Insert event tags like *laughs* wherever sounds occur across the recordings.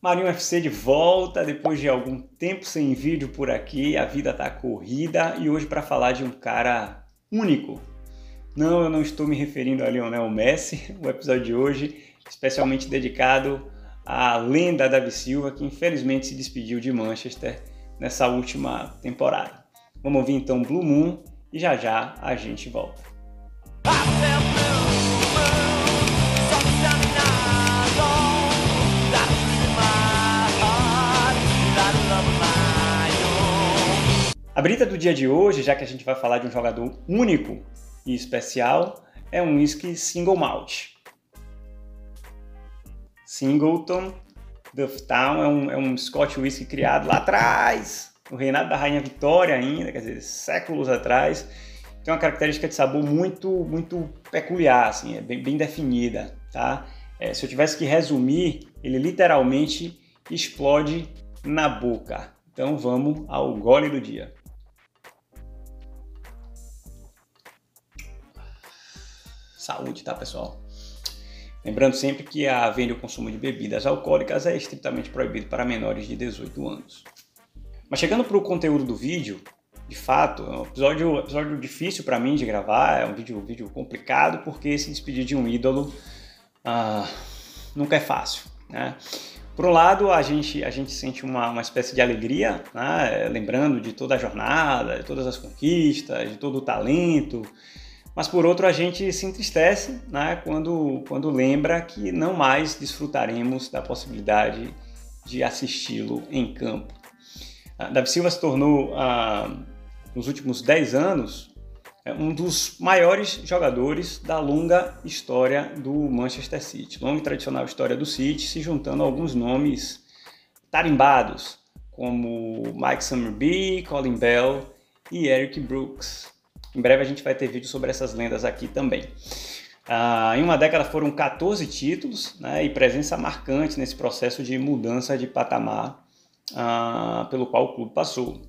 Marinho FC de volta depois de algum tempo sem vídeo por aqui. A vida tá corrida e hoje para falar de um cara único. Não, eu não estou me referindo a Lionel Messi. *laughs* O episódio de hoje especialmente dedicado à lenda Davi Silva, que infelizmente se despediu de Manchester nessa última temporada. Vamos ouvir então Blue Moon e já já a gente volta. A brita do dia de hoje, já que a gente vai falar de um jogador único e especial, é um whisky single malt. Singleton Dufftown é um, é um Scotch whisky criado lá atrás, no reinado da Rainha Vitória ainda, quer dizer, séculos atrás. Tem uma característica de sabor muito, muito peculiar, assim, é bem, bem definida, tá? É, se eu tivesse que resumir, ele literalmente explode na boca. Então vamos ao gole do dia. Saúde, tá, pessoal? Lembrando sempre que a venda e o consumo de bebidas alcoólicas é estritamente proibido para menores de 18 anos. Mas chegando para o conteúdo do vídeo, de fato, é um episódio, episódio difícil para mim de gravar, é um vídeo, um vídeo complicado, porque se despedir de um ídolo ah, nunca é fácil. Né? Por um lado, a gente, a gente sente uma, uma espécie de alegria, né? lembrando de toda a jornada, de todas as conquistas, de todo o talento, mas por outro, a gente se entristece né, quando, quando lembra que não mais desfrutaremos da possibilidade de assisti-lo em campo. Uh, Davi Silva se tornou, uh, nos últimos 10 anos, é, um dos maiores jogadores da longa história do Manchester City, longa e tradicional história do City, se juntando a alguns nomes tarimbados, como Mike Summerby, Colin Bell e Eric Brooks. Em breve a gente vai ter vídeo sobre essas lendas aqui também. Ah, em uma década foram 14 títulos né, e presença marcante nesse processo de mudança de patamar ah, pelo qual o clube passou.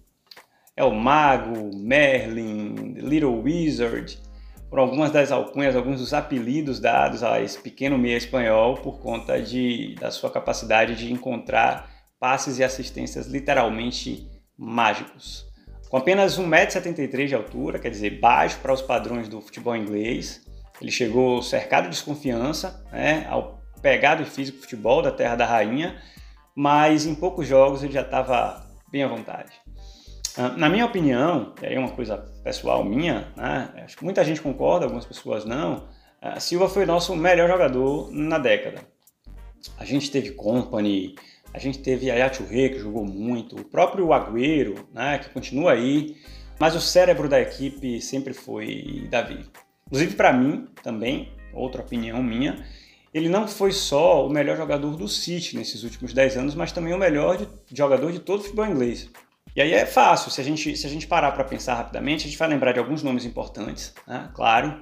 É o Mago, Merlin, Little Wizard, por algumas das alcunhas, alguns dos apelidos dados a esse pequeno meia espanhol por conta de, da sua capacidade de encontrar passes e assistências literalmente mágicos. Com apenas 1,73m de altura, quer dizer, baixo para os padrões do futebol inglês, ele chegou cercado de desconfiança né, ao pegado físico futebol da Terra da Rainha, mas em poucos jogos ele já estava bem à vontade. Ah, na minha opinião, e aí é uma coisa pessoal minha, né, acho que muita gente concorda, algumas pessoas não, ah, Silva foi nosso melhor jogador na década. A gente teve Company, a gente teve a Touré, que jogou muito, o próprio Agüero, né, que continua aí, mas o cérebro da equipe sempre foi Davi. Inclusive para mim também, outra opinião minha, ele não foi só o melhor jogador do City nesses últimos 10 anos, mas também o melhor de, jogador de todo o futebol inglês. E aí é fácil, se a gente, se a gente parar para pensar rapidamente, a gente vai lembrar de alguns nomes importantes, né? claro.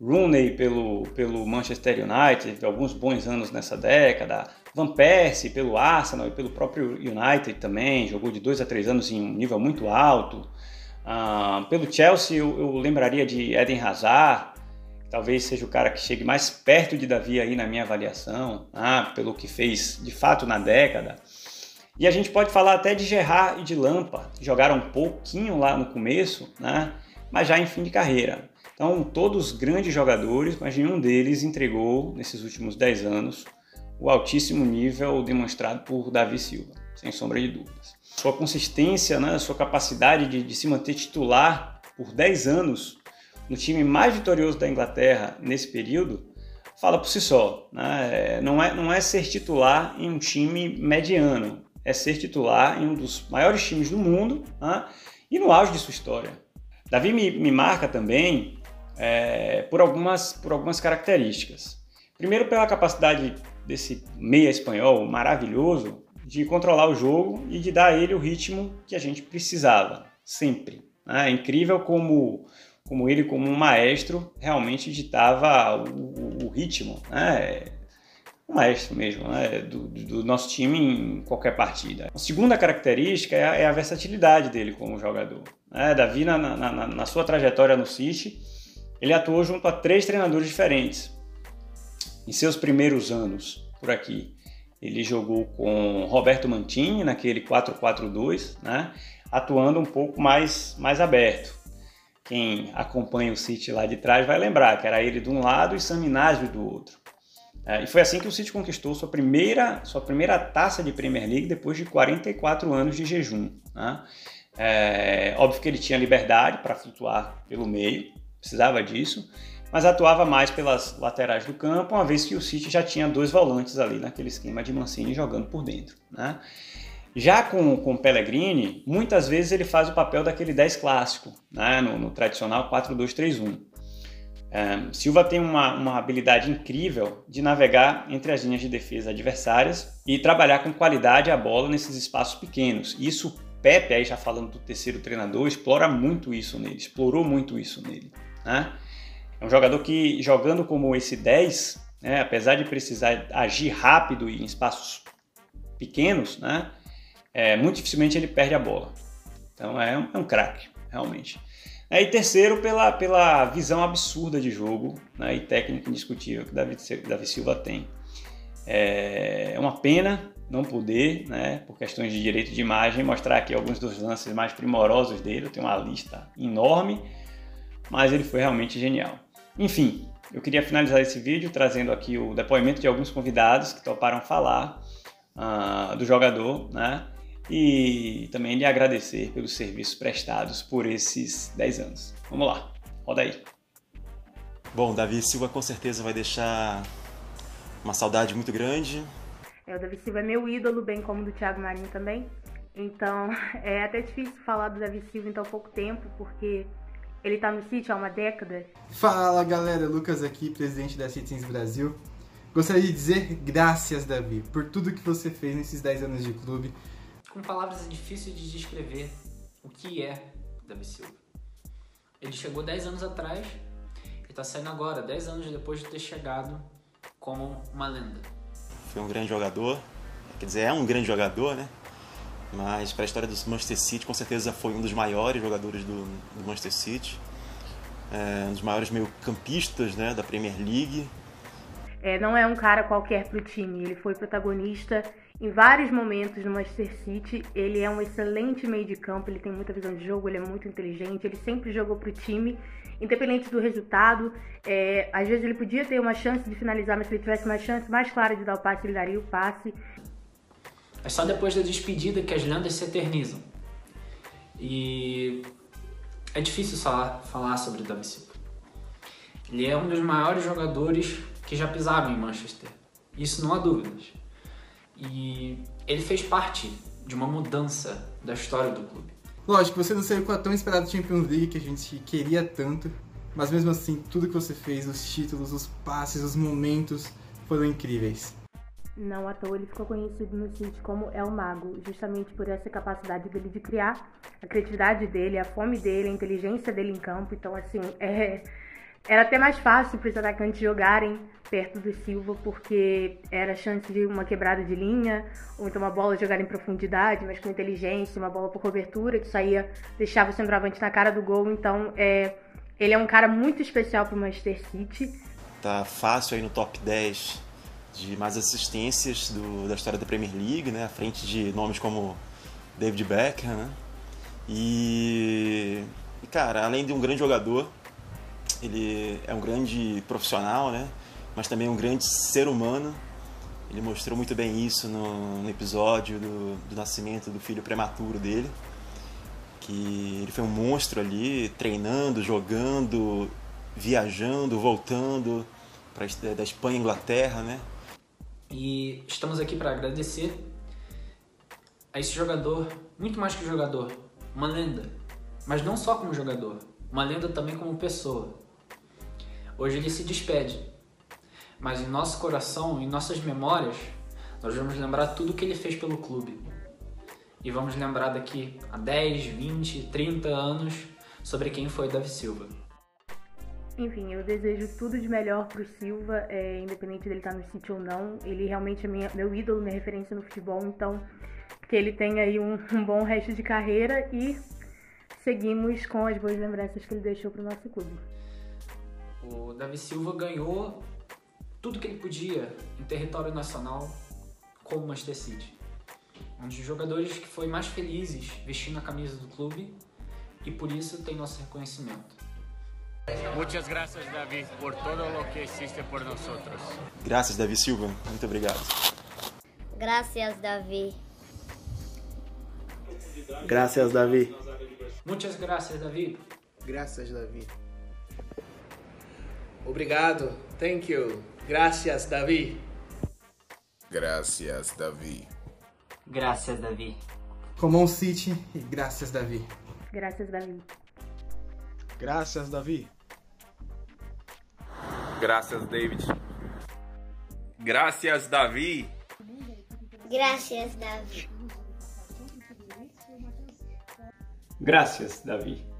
Rooney pelo, pelo Manchester United, alguns bons anos nessa década. Van Persie pelo Arsenal e pelo próprio United também, jogou de dois a três anos em um nível muito alto. Uh, pelo Chelsea eu, eu, lembraria de Eden Hazard, talvez seja o cara que chegue mais perto de Davi aí na minha avaliação, ah, pelo que fez de fato na década. E a gente pode falar até de Gerrard e de Lampa, que jogaram um pouquinho lá no começo, né? mas já em fim de carreira. Então, todos grandes jogadores, mas nenhum deles entregou, nesses últimos 10 anos, o altíssimo nível demonstrado por Davi Silva, sem sombra de dúvidas. Sua consistência, né, sua capacidade de, de se manter titular por 10 anos no time mais vitorioso da Inglaterra nesse período, fala por si só. Né? É, não, é, não é ser titular em um time mediano, é ser titular em um dos maiores times do mundo né? e no auge de sua história. Davi me, me marca também é, por, algumas, por algumas características. Primeiro, pela capacidade desse meia espanhol maravilhoso de controlar o jogo e de dar a ele o ritmo que a gente precisava, sempre. Né? É incrível como, como ele, como um maestro, realmente ditava o, o ritmo, né? o maestro mesmo, né? do, do, nosso time em qualquer partida. A segunda característica é a, é a versatilidade dele como jogador. Né? Davi, na, na, na, na sua trajetória no City, ele atuou junto a três treinadores diferentes em seus primeiros anos por aqui. ele jogou com Roberto Mantini naquele 4-4-2, né? atuando um pouco mais, mais aberto. Quem acompanha o City lá de trás vai lembrar que era ele de um lado e Sam do outro. É, e foi assim que o City conquistou sua primeira, sua primeira taça de Premier League depois de 44 anos de jejum. Né? É, óbvio que ele tinha liberdade para flutuar pelo meio, precisava disso, mas atuava mais pelas laterais do campo, uma vez que o City já tinha dois volantes ali naquele esquema de Mancini jogando por dentro. Né? Já com, com o Pellegrini, muitas vezes ele faz o papel daquele 10 clássico, né? no, no tradicional 4-2-3-1. É, Silva tem uma, uma habilidade incrível de navegar entre as linhas de defesa adversárias e trabalhar com qualidade a bola nesses espaços pequenos. Isso Pepe, aí já falando do terceiro treinador, explora muito isso nele, explorou muito isso nele. Né? É um jogador que, jogando como esse 10, né, apesar de precisar agir rápido e em espaços pequenos, né, é, muito dificilmente ele perde a bola. Então é um, é um craque, realmente. É, e terceiro, pela, pela visão absurda de jogo né, e técnica indiscutível que David, David Silva tem. É, é uma pena não poder, né, por questões de direito de imagem, mostrar aqui alguns dos lances mais primorosos dele. Eu tenho uma lista enorme, mas ele foi realmente genial. Enfim, eu queria finalizar esse vídeo trazendo aqui o depoimento de alguns convidados que toparam falar uh, do jogador, né? e também lhe agradecer pelos serviços prestados por esses 10 anos. Vamos lá, roda aí. Bom, Davi Silva com certeza vai deixar uma saudade muito grande. É, o Davi Silva é meu ídolo, bem como do Thiago Marinho também. Então *laughs* é até difícil falar do Davi Silva em tão pouco tempo, porque ele tá no City há uma década. Fala galera, Lucas aqui, presidente da Citizens Brasil. Gostaria de dizer graças, Davi, por tudo que você fez nesses 10 anos de clube com palavras é difíceis de descrever o que é Davi Silva. Ele chegou 10 anos atrás e está saindo agora, 10 anos depois de ter chegado como uma lenda. Foi um grande jogador, quer dizer, é um grande jogador, né? Mas para a história do Manchester City, com certeza foi um dos maiores jogadores do, do Manchester City. É, um dos maiores meio-campistas né, da Premier League. É, não é um cara qualquer para o time, ele foi protagonista em vários momentos no Manchester City. Ele é um excelente meio de campo, ele tem muita visão de jogo, ele é muito inteligente, ele sempre jogou para o time, independente do resultado. É, às vezes ele podia ter uma chance de finalizar, mas se ele tivesse uma chance mais clara de dar o passe, ele daria o passe. É só depois da despedida que as lendas se eternizam. E é difícil falar, falar sobre Davi Silva. Ele é um dos maiores jogadores que já pisaram em Manchester. Isso não há dúvidas. E ele fez parte de uma mudança da história do clube. Lógico, você não saiu com a tão esperada Champions League que a gente queria tanto, mas mesmo assim, tudo que você fez, os títulos, os passes, os momentos foram incríveis. Não à toa ele ficou conhecido no City como El Mago, justamente por essa capacidade dele de criar, a criatividade dele, a fome dele, a inteligência dele em campo. Então, assim, *laughs* é, era até mais fácil para os atacantes jogarem perto do Silva, porque era chance de uma quebrada de linha, ou então uma bola jogar em profundidade, mas com inteligência, uma bola por cobertura, que saía, deixava o centroavante na cara do gol. Então, é, ele é um cara muito especial para o Manchester City. Tá fácil aí no top 10 de mais assistências do, da história da Premier League, né? À frente de nomes como David Beckham, né? E, cara, além de um grande jogador, ele é um grande profissional, né? Mas também um grande ser humano. Ele mostrou muito bem isso no, no episódio do, do nascimento do filho prematuro dele. Que ele foi um monstro ali, treinando, jogando, viajando, voltando pra, da Espanha à Inglaterra, né? E estamos aqui para agradecer a esse jogador, muito mais que jogador, uma lenda. Mas não só como jogador, uma lenda também como pessoa. Hoje ele se despede, mas em nosso coração, em nossas memórias, nós vamos lembrar tudo que ele fez pelo clube. E vamos lembrar daqui a 10, 20, 30 anos sobre quem foi Davi Silva. Enfim, eu desejo tudo de melhor pro Silva, é, independente dele estar no City ou não. Ele realmente é minha, meu ídolo, minha referência no futebol, então que ele tenha aí um, um bom resto de carreira e seguimos com as boas lembranças que ele deixou pro nosso clube. O Davi Silva ganhou tudo que ele podia em território nacional como Manchester City. Um dos jogadores que foi mais felizes vestindo a camisa do clube e por isso tem nosso reconhecimento. Muchas gracias, David, por todo lo que hiciste por nosotros. Graças, Davi Silva. Muito obrigado. Gracias, Davi. Gracias, Davi. Muitas graças, Davi. Graças, Davi. Obrigado. Thank you. Gracias, Davi. Gracias, Davi. Graças, Davi. Comon City e graças, Davi. Graças, Davi. Graças, Davi. Gracias, David. Gracias, Davi. Gracias, Davi. Graças, Davi.